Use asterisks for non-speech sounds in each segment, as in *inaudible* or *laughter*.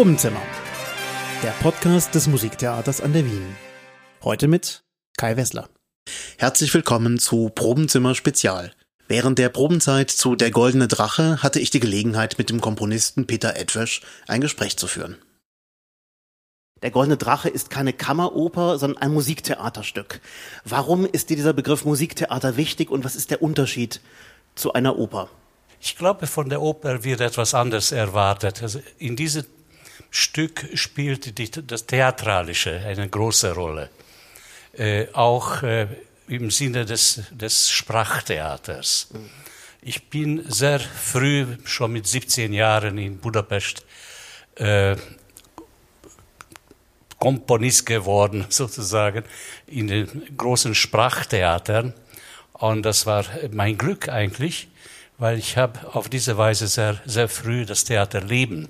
Probenzimmer. Der Podcast des Musiktheaters an der Wien. Heute mit Kai Wessler. Herzlich willkommen zu Probenzimmer Spezial. Während der Probenzeit zu Der Goldene Drache hatte ich die Gelegenheit, mit dem Komponisten Peter Edwisch ein Gespräch zu führen. Der Goldene Drache ist keine Kammeroper, sondern ein Musiktheaterstück. Warum ist dir dieser Begriff Musiktheater wichtig und was ist der Unterschied zu einer Oper? Ich glaube, von der Oper wird etwas anderes erwartet. Also in diesem Stück spielt die, das Theatralische eine große Rolle. Äh, auch äh, im Sinne des, des Sprachtheaters. Ich bin sehr früh, schon mit 17 Jahren in Budapest, äh, Komponist geworden, *laughs* sozusagen, in den großen Sprachtheatern. Und das war mein Glück eigentlich, weil ich habe auf diese Weise sehr, sehr früh das Theaterleben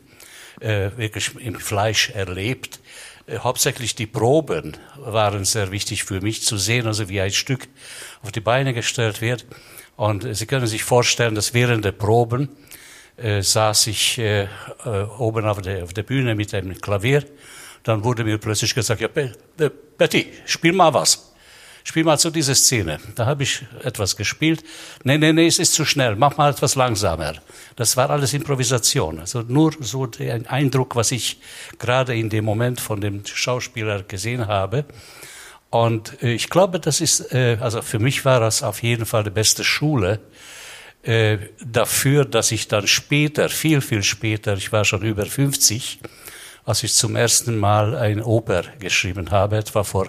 äh, wirklich im Fleisch erlebt. Äh, hauptsächlich die Proben waren sehr wichtig für mich zu sehen, also wie ein Stück auf die Beine gestellt wird. Und äh, Sie können sich vorstellen, dass während der Proben äh, saß ich äh, äh, oben auf der, auf der Bühne mit einem Klavier dann wurde mir plötzlich gesagt, ja, Betty, spiel mal was. Spiel mal zu dieser Szene. Da habe ich etwas gespielt. Nee, nee, nee, es ist zu schnell. Mach mal etwas langsamer. Das war alles Improvisation. Also nur so der Eindruck, was ich gerade in dem Moment von dem Schauspieler gesehen habe. Und äh, ich glaube, das ist, äh, also für mich war das auf jeden Fall die beste Schule äh, dafür, dass ich dann später, viel, viel später, ich war schon über 50, als ich zum ersten Mal ein Oper geschrieben habe, etwa vor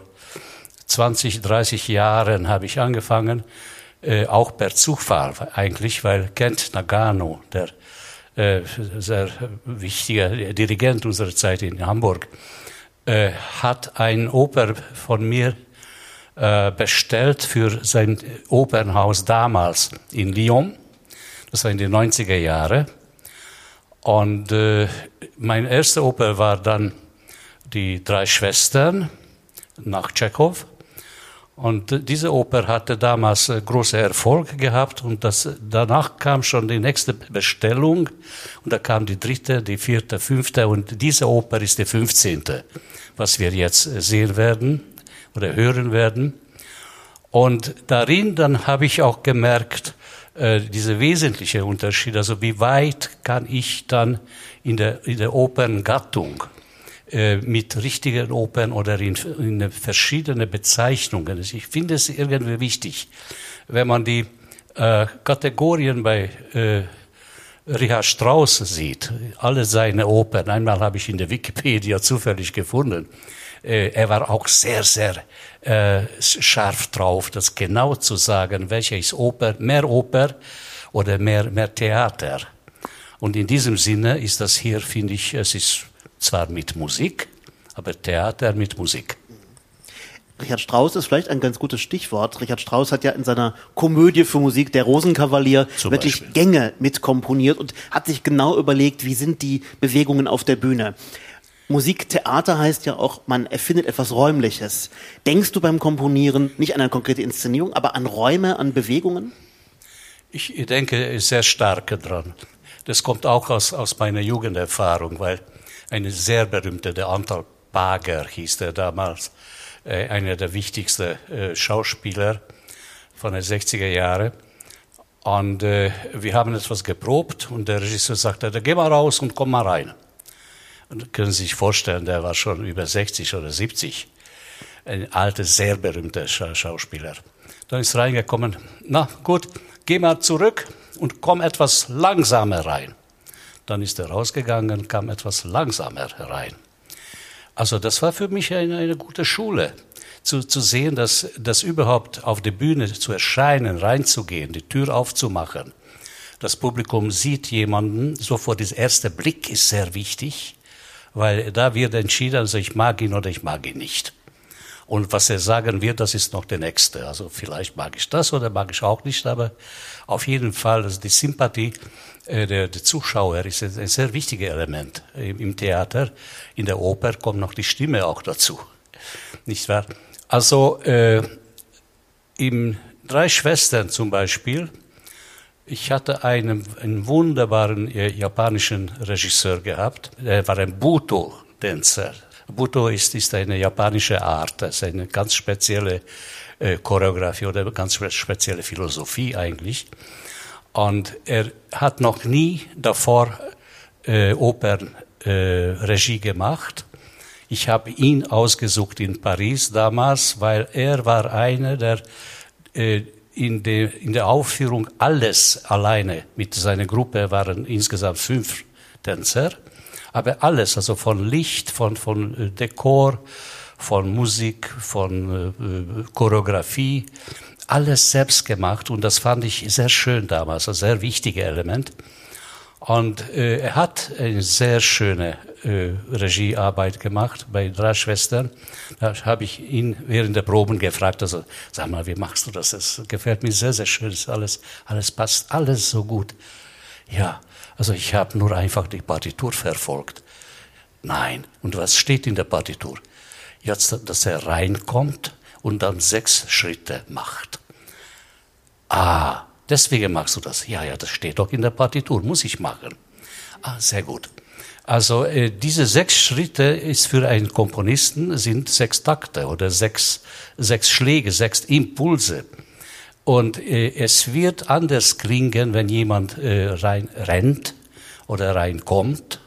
20, 30 Jahren habe ich angefangen, äh, auch per Zufall eigentlich, weil Kent Nagano, der äh, sehr wichtige Dirigent unserer Zeit in Hamburg, äh, hat ein Oper von mir äh, bestellt für sein Opernhaus damals in Lyon. Das war in den 90er Jahren. Und äh, mein erste Oper war dann die drei Schwestern nach Tschechow. Und diese Oper hatte damals äh, großen Erfolg gehabt und das, danach kam schon die nächste Bestellung und da kam die dritte, die vierte, fünfte und diese Oper ist die fünfzehnte, was wir jetzt sehen werden oder hören werden. Und darin dann habe ich auch gemerkt, äh, diese wesentliche Unterschied, also wie weit kann ich dann in der, in der Operngattung äh, mit richtigen Opern oder in, in verschiedene Bezeichnungen. Ich finde es irgendwie wichtig, wenn man die äh, Kategorien bei äh, Richard Strauss sieht, alle seine Opern, einmal habe ich in der Wikipedia zufällig gefunden, äh, er war auch sehr, sehr äh, scharf drauf, das genau zu sagen, welcher ist Oper, mehr Oper oder mehr, mehr Theater. Und in diesem Sinne ist das hier, finde ich, es ist zwar mit Musik, aber Theater mit Musik. Richard Strauss ist vielleicht ein ganz gutes Stichwort. Richard Strauss hat ja in seiner Komödie für Musik Der Rosenkavalier Zum wirklich Beispiel. Gänge mitkomponiert und hat sich genau überlegt, wie sind die Bewegungen auf der Bühne. Musiktheater heißt ja auch, man erfindet etwas Räumliches. Denkst du beim Komponieren nicht an eine konkrete Inszenierung, aber an Räume, an Bewegungen? Ich denke sehr stark dran. Das kommt auch aus, aus meiner Jugenderfahrung, weil eine sehr berühmte, der Antal Pager hieß er damals, äh, einer der wichtigsten äh, Schauspieler von den 60er Jahren. Und äh, wir haben etwas geprobt und der Regisseur sagte, geh mal raus und komm mal rein. Und können Sie sich vorstellen, der war schon über 60 oder 70. Ein alter, sehr berühmter Schauspieler. Dann ist reingekommen, na gut, geh mal zurück und komm etwas langsamer rein. Dann ist er rausgegangen, kam etwas langsamer rein. Also das war für mich eine, eine gute Schule, zu, zu sehen, dass, dass überhaupt auf der Bühne zu erscheinen, reinzugehen, die Tür aufzumachen. Das Publikum sieht jemanden, sofort dieser erste Blick ist sehr wichtig weil da wird entschieden, also ich mag ihn oder ich mag ihn nicht. Und was er sagen wird, das ist noch der nächste. Also vielleicht mag ich das oder mag ich auch nicht, aber auf jeden Fall, also die Sympathie äh, der, der Zuschauer ist ein sehr wichtiges Element im Theater. In der Oper kommt noch die Stimme auch dazu, nicht wahr? Also äh, im Drei Schwestern zum Beispiel Ich hatte einen, einen wunderbaren äh, japanischen Regisseur gehabt. Er war ein Buto-Tänzer. Buto ist, ist eine japanische Art, das ist eine ganz spezielle äh, Choreografie oder ganz spezielle Philosophie eigentlich. Und er hat noch nie davor äh, Opernregie äh, gemacht. Ich habe ihn ausgesucht in Paris damals, weil er war einer, der äh, in, de, in der Aufführung alles alleine mit seiner Gruppe waren insgesamt fünf Tänzer, aber alles, also von Licht, von, von äh, Dekor, von Musik, von äh, Choreografie, alles selbst gemacht und das fand ich sehr schön damals, ein sehr wichtiges Element. Und äh, er hat eine sehr schöne äh, Regiearbeit gemacht bei drei Schwestern. Da habe ich ihn während der Proben gefragt, also sag mal, wie machst du das? Das gefällt mir sehr, sehr schön. Das alles, alles passt, alles so gut. Ja, also ich habe nur einfach die Partitur verfolgt. Nein. Und was steht in der Partitur? Jetzt, dass er reinkommt und dann sechs Schritte macht. Ah, deswegen machst du das. Ja, ja, das steht doch in der Partitur, muss ich machen. Ah, sehr gut. Also äh, diese sechs Schritte ist für einen Komponisten sind sechs Takte oder sechs, sechs Schläge, sechs Impulse. Und äh, es wird anders klingen, wenn jemand äh, rein rennt oder reinkommt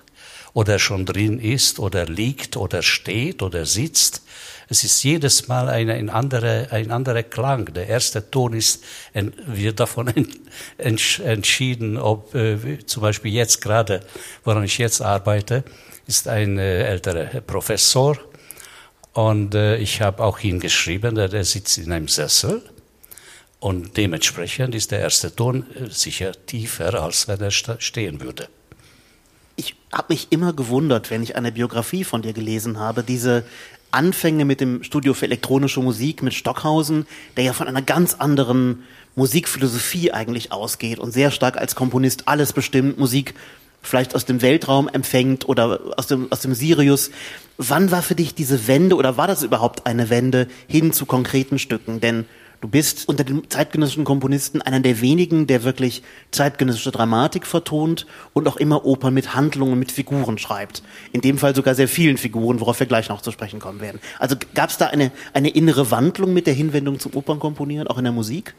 oder schon drin ist oder liegt oder steht oder sitzt. Es ist jedes Mal eine, ein, anderer, ein anderer Klang. Der erste Ton ist, wird davon *laughs* entschieden, ob äh, zum Beispiel jetzt gerade, woran ich jetzt arbeite, ist ein äh, älterer Professor und äh, ich habe auch ihn geschrieben, der, der sitzt in einem Sessel und dementsprechend ist der erste Ton äh, sicher tiefer, als wenn er stehen würde ich habe mich immer gewundert, wenn ich eine Biografie von dir gelesen habe, diese Anfänge mit dem Studio für elektronische Musik mit Stockhausen, der ja von einer ganz anderen Musikphilosophie eigentlich ausgeht und sehr stark als Komponist alles bestimmt, Musik vielleicht aus dem Weltraum empfängt oder aus dem, aus dem Sirius. Wann war für dich diese Wende oder war das überhaupt eine Wende hin zu konkreten Stücken? Denn Du bist unter den zeitgenössischen Komponisten einer der wenigen, der wirklich zeitgenössische Dramatik vertont und auch immer Opern mit Handlungen, mit Figuren schreibt. In dem Fall sogar sehr vielen Figuren, worauf wir gleich noch zu sprechen kommen werden. Also gab es da eine, eine innere Wandlung mit der Hinwendung zum Opernkomponieren, auch in der Musik?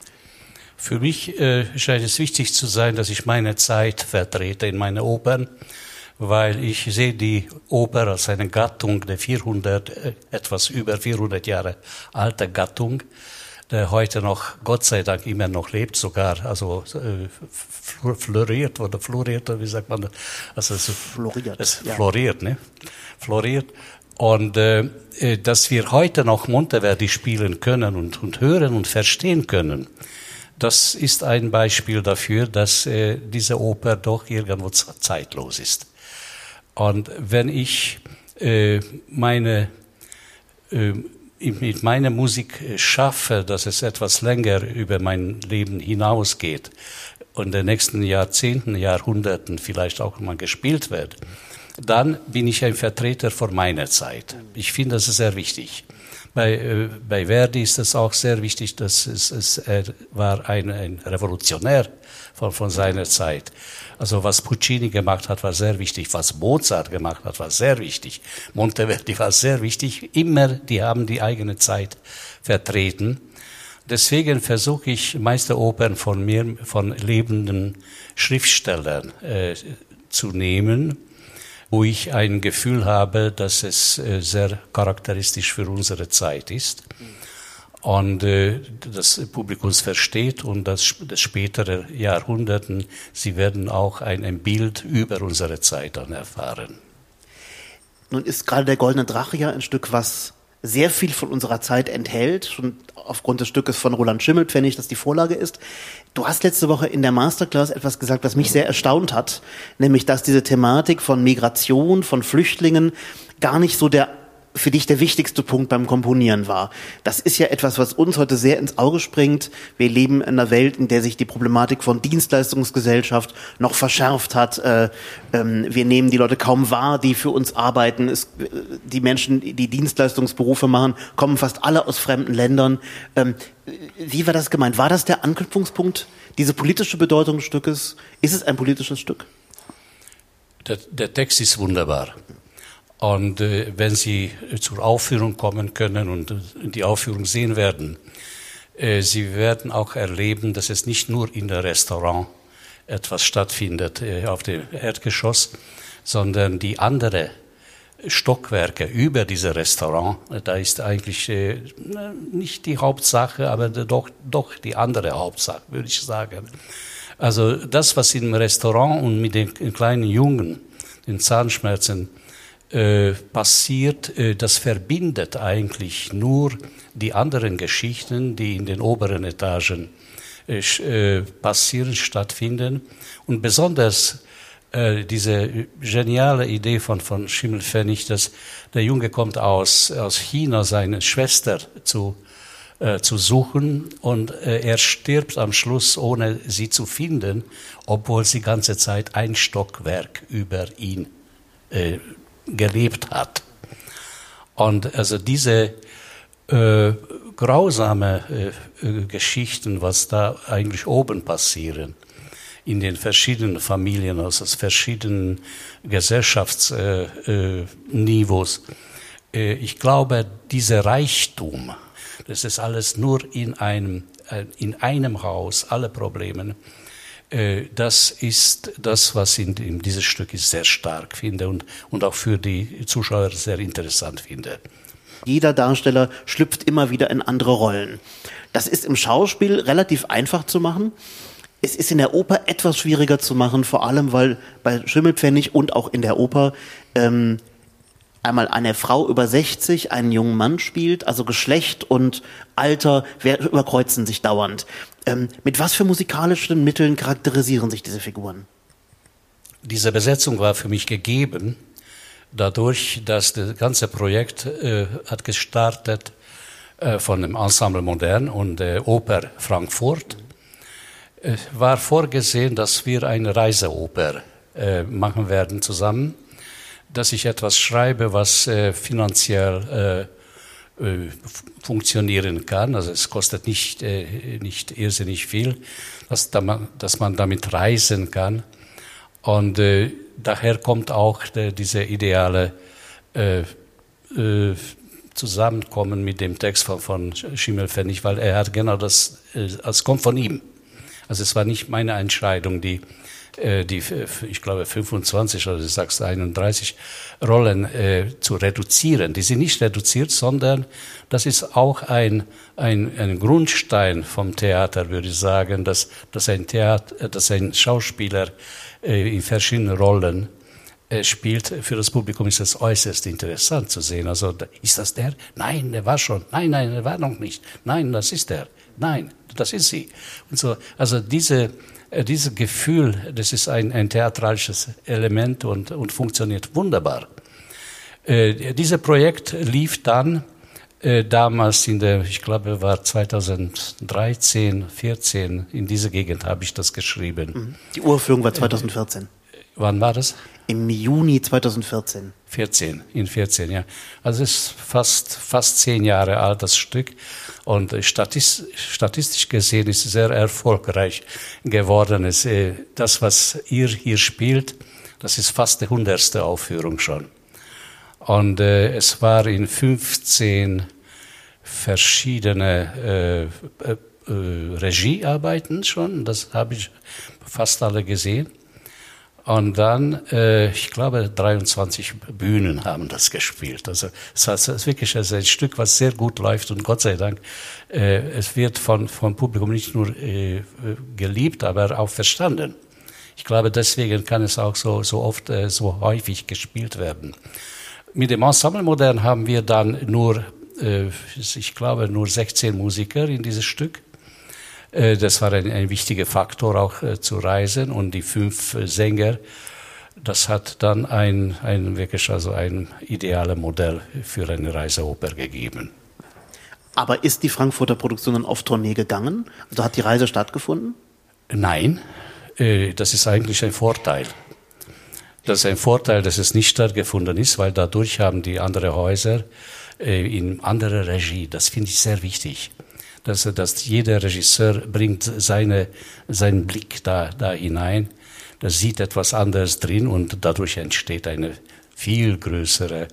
Für mich äh, scheint es wichtig zu sein, dass ich meine Zeit vertrete in meinen Opern, weil ich sehe die Oper als eine Gattung der 400, äh, etwas über 400 Jahre alte Gattung der heute noch, Gott sei Dank, immer noch lebt, sogar, also äh, floriert oder floriert, wie sagt man, also so, floriert, es ja. floriert, ne? Floriert. Und äh, äh, dass wir heute noch Monteverdi spielen können und, und hören und verstehen können, das ist ein Beispiel dafür, dass äh, diese Oper doch irgendwo zeitlos ist. Und wenn ich äh, meine äh, mit meiner Musik schaffe, dass es etwas länger über mein Leben hinausgeht und in den nächsten Jahrzehnten, Jahrhunderten vielleicht auch mal gespielt wird, dann bin ich ein Vertreter von meiner Zeit. Ich finde, das ist sehr wichtig. Bei, äh, bei Verdi ist es auch sehr wichtig, dass es, es er war ein, ein Revolutionär von, von seiner Zeit. Also was Puccini gemacht hat, war sehr wichtig. Was Mozart gemacht hat, war sehr wichtig. Monteverdi war sehr wichtig. Immer, die haben die eigene Zeit vertreten. Deswegen versuche ich Meisteropern von mir, von lebenden Schriftstellern äh, zu nehmen, wo ich ein Gefühl habe, dass es äh, sehr charakteristisch für unsere Zeit ist und äh, das Publikum versteht und das, das spätere Jahrhunderten, sie werden auch ein, ein Bild über unsere Zeit dann erfahren. Nun ist gerade der Goldene Drache ja ein Stück, was sehr viel von unserer Zeit enthält, schon aufgrund des Stückes von Roland Schimmelpfennig, das die Vorlage ist. Du hast letzte Woche in der Masterclass etwas gesagt, was mich sehr erstaunt hat, nämlich dass diese Thematik von Migration, von Flüchtlingen gar nicht so der für dich der wichtigste Punkt beim Komponieren war. Das ist ja etwas, was uns heute sehr ins Auge springt. Wir leben in einer Welt, in der sich die Problematik von Dienstleistungsgesellschaft noch verschärft hat. Äh, ähm, wir nehmen die Leute kaum wahr, die für uns arbeiten. Äh, die Menschen, die Dienstleistungsberufe machen, kommen fast alle aus fremden Ländern. Ähm, wie war das gemeint? War das der Anknüpfungspunkt Diese politische Bedeutung des Stückes, ist es ein politisches Stück? Der, der Text ist wunderbar. Und äh, wenn Sie zur Aufführung kommen können und äh, die Aufführung sehen werden, äh, Sie werden auch erleben, dass es nicht nur in der Restaurant etwas stattfindet äh, auf dem Erdgeschoss, sondern die andere Stockwerke über diese Restaurant, da ist eigentlich äh, nicht die Hauptsache, aber doch, doch die andere Hauptsache, würde ich sagen. Also das, was im Restaurant und mit den kleinen Jungen, den Zahnschmerzen äh, passiert, äh, das verbindet eigentlich nur die anderen Geschichten, die in den oberen Etagen äh, passieren, stattfinden. Und besonders diese geniale Idee von, von Schimmelpfennig, dass der Junge kommt aus, aus China, seine Schwester zu, äh, zu suchen und äh, er stirbt am Schluss, ohne sie zu finden, obwohl sie ganze Zeit ein Stockwerk über ihn äh, gelebt hat. Und also diese äh, grausame äh, Geschichten, was da eigentlich oben passieren, in den verschiedenen Familien, aus verschiedenen Gesellschaftsniveaus. Äh, ich glaube, dieser Reichtum, das ist alles nur in einem, äh, in einem Haus, alle Probleme, äh, das ist das, was in, in dieses Stück ist, sehr stark finde und, und auch für die Zuschauer sehr interessant finde. Jeder Darsteller schlüpft immer wieder in andere Rollen. Das ist im Schauspiel relativ einfach zu machen. Es ist in der Oper etwas schwieriger zu machen, vor allem weil bei Schimmelpfennig und auch in der Oper ähm, einmal eine Frau über 60 einen jungen Mann spielt, also Geschlecht und Alter überkreuzen sich dauernd. Ähm, mit was für musikalischen Mitteln charakterisieren sich diese Figuren? Diese Besetzung war für mich gegeben, dadurch, dass das ganze Projekt äh, hat gestartet äh, von dem Ensemble Modern und der Oper Frankfurt es war vorgesehen, dass wir eine Reiseoper äh, machen werden zusammen, dass ich etwas schreibe, was äh, finanziell äh, äh funktionieren kann. Also es kostet nicht, äh, nicht irrsinnig viel, dass, da man, dass man damit reisen kann. Und äh, daher kommt auch diese ideale Zusammenkommen mit dem Text von, von Schimmelfennig, weil er hat genau das, es kommt von ihm. Also es war nicht meine Entscheidung, die, die ich glaube 25 oder du sagst 31 Rollen äh, zu reduzieren. Die sind nicht reduziert, sondern das ist auch ein, ein, ein Grundstein vom Theater, würde ich sagen, dass, dass, ein, Theater, dass ein Schauspieler äh, in verschiedenen Rollen äh, spielt, für das Publikum ist das äußerst interessant zu sehen. Also, ist das der? Nein, der war schon. Nein, nein, der war noch nicht. Nein, das ist der. Nein, das ist sie. Und so, also diese, äh, dieses Gefühl, das ist ein, ein theatralisches Element und, und funktioniert wunderbar. Äh, dieses Projekt lief dann äh, damals in der, ich glaube, war 2013, 14, in dieser Gegend habe ich das geschrieben. Mhm. Die Urführung war 2014. Äh, wann war das? Im Juni 2014. 14, in 14, ja. Also es ist fast, fast zehn Jahre alt, das Stück. Und statistisch gesehen ist sehr erfolgreich geworden. Äh, das, was ihr hier spielt, das ist fast die hundertste Aufführung schon. Und äh, es war in 15 verschiedene äh, Regiearbeiten schon. Das habe ich fast alle gesehen. Und dann, äh, ich glaube, 23 Bühnen haben das gespielt. Also es ist wirklich also ein Stück, was sehr gut läuft und Gott sei Dank, äh, es wird von vom Publikum nicht nur äh, geliebt, aber auch verstanden. Ich glaube, deswegen kann es auch so so oft äh, so häufig gespielt werden. Mit dem Ensemble Modern haben wir dann nur, äh, ich glaube, nur 16 Musiker in dieses Stück. Äh, das war ein, ein wichtiger Faktor auch äh, zu reisen und die fünf äh, Sänger. Das hat dann ein, ein wirklich also ein ideales Modell für eine Reiseoper gegeben. Aber ist die Frankfurter Produktion dann auf Tournee gegangen? Also hat die Reise stattgefunden? Nein, das ist eigentlich ein Vorteil. Das ist ein Vorteil, dass es nicht stattgefunden ist, weil dadurch haben die anderen Häuser in anderer Regie. Das finde ich sehr wichtig dass, dass jeder Regisseur bringt seine, seinen Blick da, da hinein. Da sieht etwas anderes drin und dadurch entsteht eine viel größere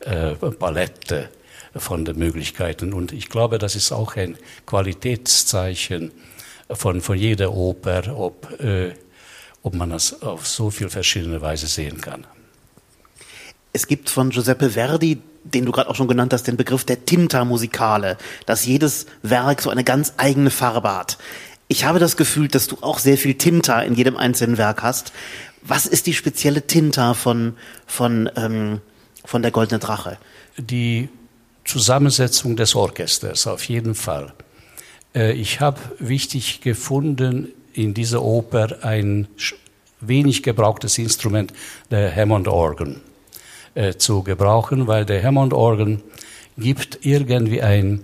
äh, Palette von den Möglichkeiten. Und ich glaube, das ist auch ein Qualitätszeichen von, von jeder Oper, ob, äh, ob man das auf so viel verschiedene Weise sehen kann. Es gibt von Giuseppe Verdi, den du gerade auch schon genannt hast, den Begriff der Tinta Musicale, dass jedes Werk so eine ganz eigene Farbe hat. Ich habe das Gefühl, dass du auch sehr viel Tinta in jedem einzelnen Werk hast. Was ist die spezielle Tinta von, von, ähm, von der Goldene Drache? Die Zusammensetzung des Orchesters, auf jeden Fall. Äh, ich habe wichtig gefunden in dieser Oper ein wenig gebrauchtes Instrument, der Hammond-Organ, äh, zu gebrauchen, weil der Hammond-Organ gibt irgendwie eine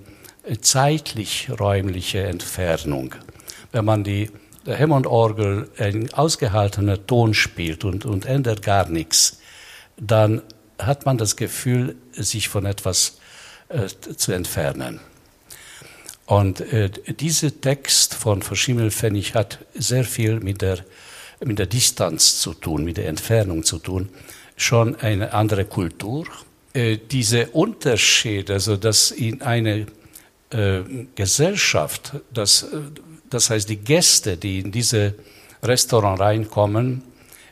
zeitlich-räumliche Entfernung. Wenn man die Hammond-Orgel ein ausgehaltener Ton spielt und, und ändert gar nichts, dann hat man das Gefühl, sich von etwas äh, zu entfernen. Und äh, dieser Text von Verschimmelpfennig hat sehr viel mit der, mit der Distanz zu tun, mit der Entfernung zu tun. Schon eine andere Kultur. Äh, diese Unterschiede, also dass in eine äh, Gesellschaft, das, äh, das heißt die Gäste, die in diese Restaurant reinkommen,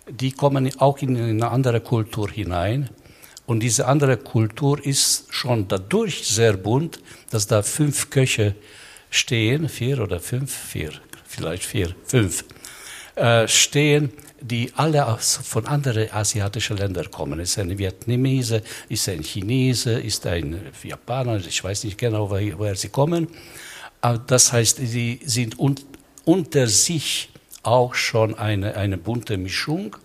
die kommen auch in eine andere Kultur hinein. Und diese andere Kultur ist schon dadurch sehr bunt, dass da fünf Köche stehen, vier oder fünf, vier, vielleicht vier, fünf, äh, stehen, die alle aus, von anderen asiatischen Ländern kommen. Ist ein Vietnamese, ist ein Chinese, ist ein Japaner, ich weiß nicht genau, woher, woher sie kommen. Aber das heißt, sie sind un, unter sich auch schon eine, eine bunte Mischung.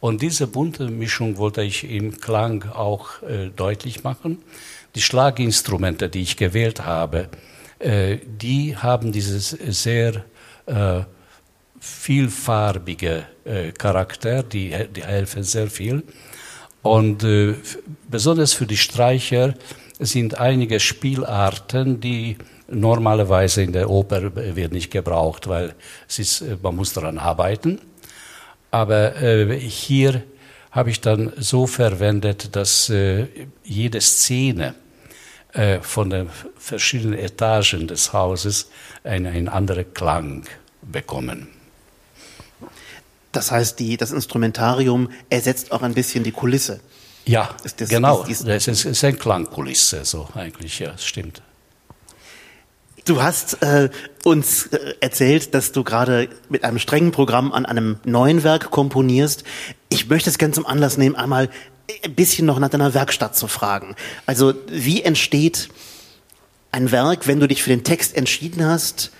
Und diese bunte Mischung wollte ich im Klang auch äh, deutlich machen. Die Schlaginstrumente, die ich gewählt habe, äh, die haben dieses sehr äh, vielfarbige äh, Charakter, die, die helfen sehr viel. Und äh, besonders für die Streicher sind einige Spielarten, die normalerweise in der Oper wird nicht gebraucht, weil es ist, man muss daran arbeiten. Aber äh, hier habe ich dann so verwendet, dass äh, jede Szene äh, von den verschiedenen Etagen des Hauses einen, einen anderen Klang bekommen. Das heißt, die, das Instrumentarium ersetzt auch ein bisschen die Kulisse. Ja, das, genau. Das, das ist, ist eine Klangkulisse, so eigentlich, ja, stimmt. Du hast äh, uns äh, erzählt, dass du gerade mit einem strengen Programm an einem neuen Werk komponierst. Ich möchte es gerne zum Anlass nehmen, einmal ein bisschen noch nach deiner Werkstatt zu fragen. Also wie entsteht ein Werk, wenn du dich für den Text entschieden hast?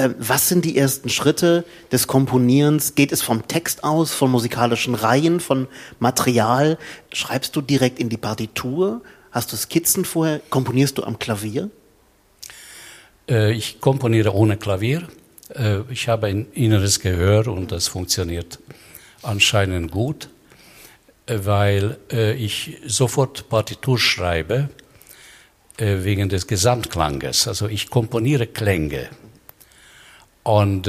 Äh, was sind die ersten Schritte des Komponierens? Geht es vom Text aus, von musikalischen Reihen, von Material? Schreibst du direkt in die Partitur? Hast du Skizzen vorher? Komponierst du am Klavier? Äh, ich komponiere ohne Klavier. Äh, ich habe ein inneres Gehör und das funktioniert anscheinend gut, äh, weil ich sofort Partitur schreibe wegen des Gesamtklanges. Also ich komponiere Klänge und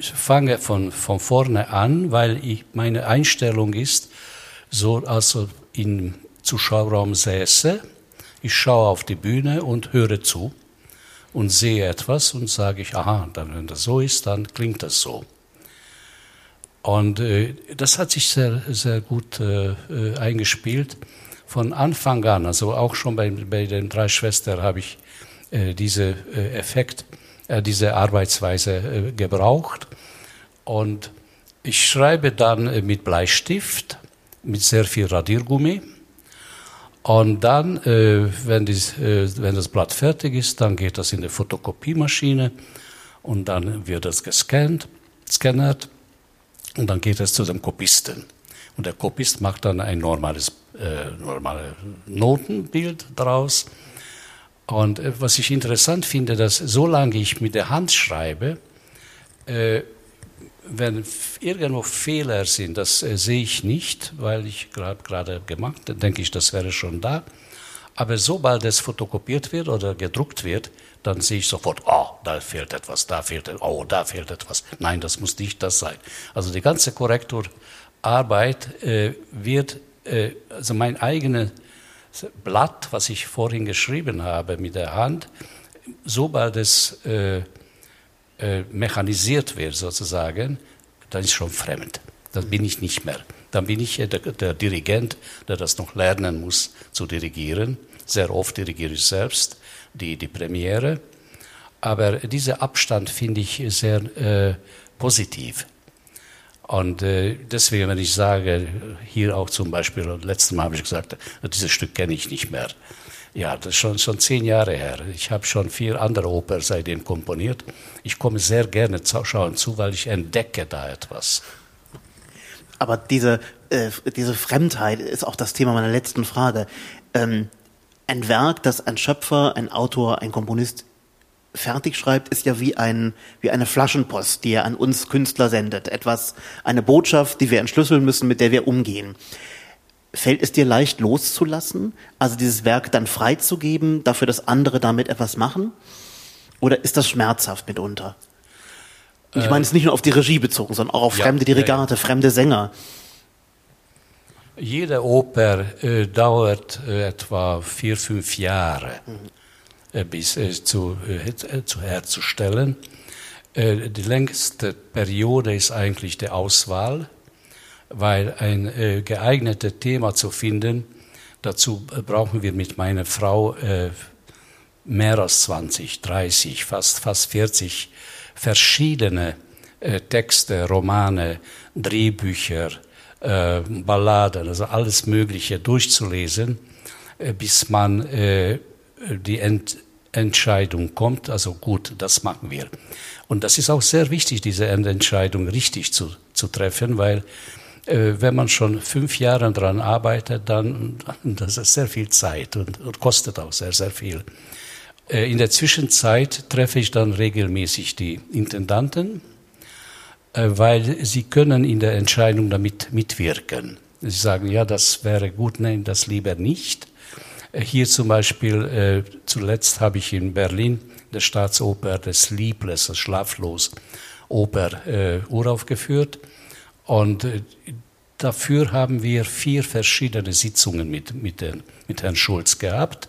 fange von, von vorne an, weil ich, meine Einstellung ist, so als ob ich im Zuschauerraum säße, ich schaue auf die Bühne und höre zu und sehe etwas und sage ich, aha, dann, wenn das so ist, dann klingt das so. Und äh, das hat sich sehr, sehr gut äh, äh eingespielt. Von Anfang an, also auch schon bei, bei den drei Schwestern habe ich äh, diese äh, Effekt, äh, diese Arbeitsweise äh, gebraucht. Und ich schreibe dann äh, mit Bleistift, mit sehr viel Radiergummi und dann, äh, wenn, äh, das Blatt fertig ist, dann geht das in die Fotokopiemaschine und dann wird das gescannt, scannert und dann geht es zu dem Kopisten. Und der Kopist macht dann ein normales, äh, normales Notenbild daraus. Und äh, was ich interessant finde, dass solange ich mit der Hand schreibe, äh, wenn irgendwo Fehler sind, das äh, sehe ich nicht, weil ich gerade gerade gemacht, denke ich, das wäre schon da. Aber sobald es fotokopiert wird oder gedruckt wird, dann sehe ich sofort, oh, da fehlt etwas, da fehlt etwas, oh, da fehlt etwas. Nein, das muss nicht das sein. Also die ganze Korrekturarbeit äh, wird, äh, also mein eigenes Blatt, was ich vorhin geschrieben habe mit der Hand, sobald es äh, äh, mechanisiert wird sozusagen, dann ist schon fremd. Dann bin ich nicht mehr. Dann bin ich der, der Dirigent, der das noch lernen muss zu dirigieren. Sehr oft dirigiere ich selbst die, die Premiere. Aber dieser Abstand finde ich sehr äh, positiv. Und äh, deswegen, wenn ich sage, hier auch zum Beispiel, letztes Mal habe ich gesagt, dieses Stück kenne ich nicht mehr. Ja, das ist schon, schon zehn Jahre her. Ich habe schon vier andere Opern seitdem komponiert. Ich komme sehr gerne schauen zu, weil ich entdecke da etwas. Aber diese, äh, diese Fremdheit ist auch das Thema meiner letzten Frage. Ähm, ein Werk, das ein Schöpfer, ein Autor, ein Komponist fertig schreibt, ist ja wie ein, wie eine Flaschenpost, die er an uns Künstler sendet. Etwas, eine Botschaft, die wir entschlüsseln müssen, mit der wir umgehen. Fällt es dir leicht loszulassen? Also dieses Werk dann freizugeben, dafür, dass andere damit etwas machen? Oder ist das schmerzhaft mitunter? Und ich meine es nicht nur auf die Regie bezogen, sondern auch auf ja, fremde Dirigate, ja, ja. fremde Sänger. Jede Oper äh, dauert äh, etwa vier, fünf Jahre, mhm. Äh, äh, zu, äh, zu herzustellen. Die längste Periode ist eigentlich die Auswahl, weil ein geeignetes Thema zu finden, dazu brauchen wir mit meiner Frau mehr als 20, 30, fast, fast 40 verschiedene Texte, Romane, Drehbücher, Balladen, also alles Mögliche durchzulesen, bis man die Ent Entscheidung kommt. Also gut, das machen wir. Und das ist auch sehr wichtig, diese Entscheidung richtig zu, zu treffen, weil äh, wenn man schon fünf Jahre daran arbeitet, dann das ist sehr viel Zeit und, und kostet auch sehr, sehr viel. Äh, in der Zwischenzeit treffe ich dann regelmäßig die Intendanten, äh, weil sie können in der Entscheidung damit mitwirken. Sie sagen, ja, das wäre gut, nein, das lieber nicht. Hier zum Beispiel, äh, zuletzt habe ich in Berlin der Staatsoper des Sleepless, das Schlaflos, Oper äh, uraufgeführt. Und äh, dafür haben wir vier verschiedene Sitzungen mit, mit, den, mit Herrn Schulz gehabt.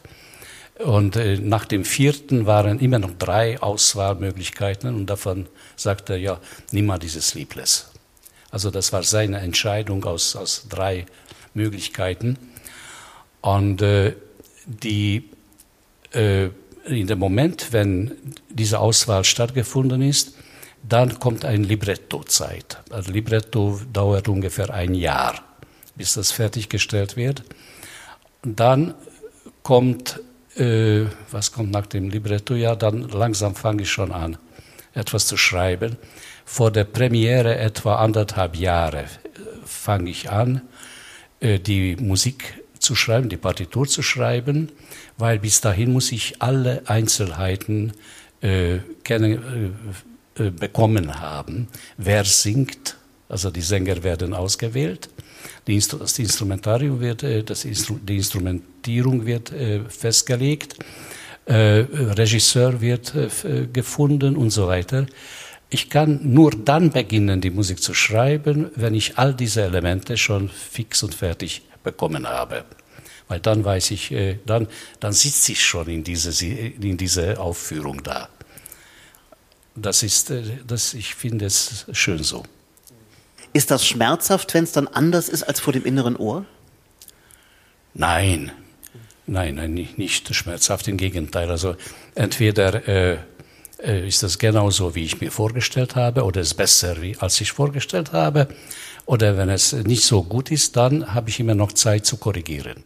Und äh, nach dem vierten waren immer noch drei Auswahlmöglichkeiten und davon sagte er, ja, nimm mal dieses Sleepless. Also das war seine Entscheidung aus, aus drei Möglichkeiten. Und äh, die, äh, in dem Moment, wenn diese Auswahl stattgefunden ist, dann kommt ein Libretto-Zeit. Ein Libretto dauert ungefähr ein Jahr, bis das fertiggestellt wird. Dann kommt äh, was kommt nach dem Libretto? Ja, dann langsam fange ich schon an, etwas zu schreiben. Vor der Premiere etwa anderthalb Jahre äh, fange ich an, äh, die Musik zu schreiben, die Partitur zu schreiben, weil bis dahin muss ich alle Einzelheiten äh, kennen, äh, äh bekommen haben. Wer singt, also die Sänger werden ausgewählt das Instrumentarium wird, äh, das Instru die Instrumentierung wird äh, festgelegt, äh, Regisseur wird gefunden und so weiter. Ich kann nur dann beginnen, die Musik zu schreiben, wenn ich all diese Elemente schon fix und fertig bekommen habe. Weil dann weiß ich, dann, dann sitze ich schon in diese, in diese Aufführung da. Das ist, das, ich finde es schön so. Ist das schmerzhaft, wenn es dann anders ist als vor dem inneren Ohr? Nein, nein, nein, nicht, nicht schmerzhaft, im Gegenteil. Also entweder äh, äh, ist das genauso, wie ich mir vorgestellt habe, oder ist besser, als ich vorgestellt habe. Oder wenn es nicht so gut ist, dann habe ich immer noch Zeit zu korrigieren.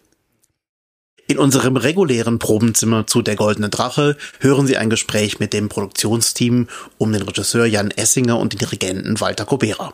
In unserem regulären Probenzimmer zu Der Goldene Drache hören Sie ein Gespräch mit dem Produktionsteam um den Regisseur Jan Essinger und den Dirigenten Walter Kobera.